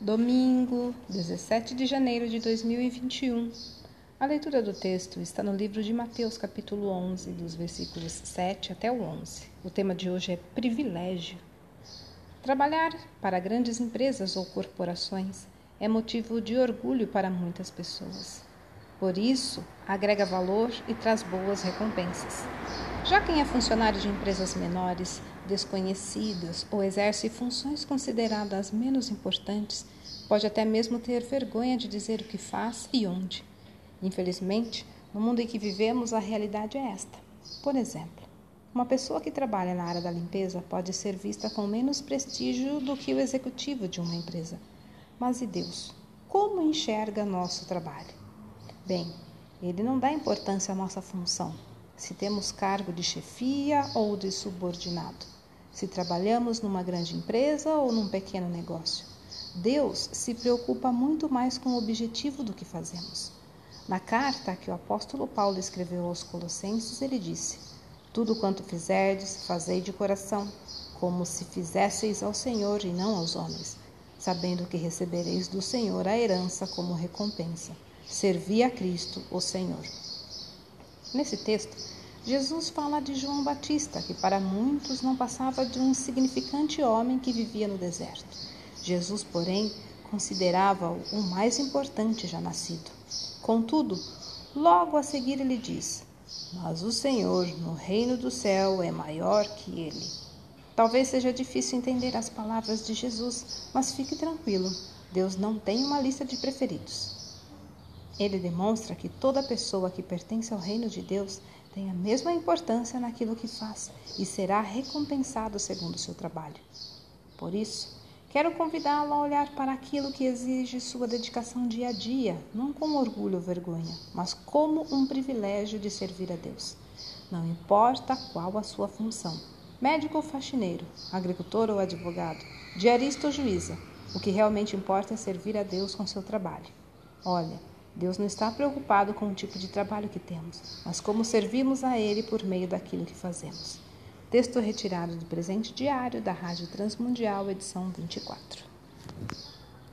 Domingo, 17 de janeiro de 2021. A leitura do texto está no livro de Mateus, capítulo 11, dos versículos 7 até o 11. O tema de hoje é privilégio. Trabalhar para grandes empresas ou corporações é motivo de orgulho para muitas pessoas. Por isso, agrega valor e traz boas recompensas. Já quem é funcionário de empresas menores, desconhecidas ou exerce funções consideradas menos importantes, pode até mesmo ter vergonha de dizer o que faz e onde. Infelizmente, no mundo em que vivemos, a realidade é esta. Por exemplo, uma pessoa que trabalha na área da limpeza pode ser vista com menos prestígio do que o executivo de uma empresa. Mas e Deus? Como enxerga nosso trabalho? Bem, ele não dá importância à nossa função, se temos cargo de chefia ou de subordinado, se trabalhamos numa grande empresa ou num pequeno negócio. Deus se preocupa muito mais com o objetivo do que fazemos. Na carta que o apóstolo Paulo escreveu aos Colossenses, ele disse: Tudo quanto fizerdes, fazei de coração, como se fizesseis ao Senhor e não aos homens, sabendo que recebereis do Senhor a herança como recompensa. Servi a Cristo, o Senhor. Nesse texto, Jesus fala de João Batista, que para muitos não passava de um insignificante homem que vivia no deserto. Jesus, porém, considerava-o o mais importante já nascido. Contudo, logo a seguir ele diz: Mas o Senhor no reino do céu é maior que ele. Talvez seja difícil entender as palavras de Jesus, mas fique tranquilo, Deus não tem uma lista de preferidos. Ele demonstra que toda pessoa que pertence ao reino de Deus tem a mesma importância naquilo que faz e será recompensado segundo o seu trabalho. Por isso, quero convidá-lo a olhar para aquilo que exige sua dedicação dia a dia, não com orgulho ou vergonha, mas como um privilégio de servir a Deus. Não importa qual a sua função, médico ou faxineiro, agricultor ou advogado, diarista ou juíza, o que realmente importa é servir a Deus com seu trabalho. Olha, Deus não está preocupado com o tipo de trabalho que temos, mas como servimos a Ele por meio daquilo que fazemos. Texto retirado do presente diário da Rádio Transmundial, edição 24.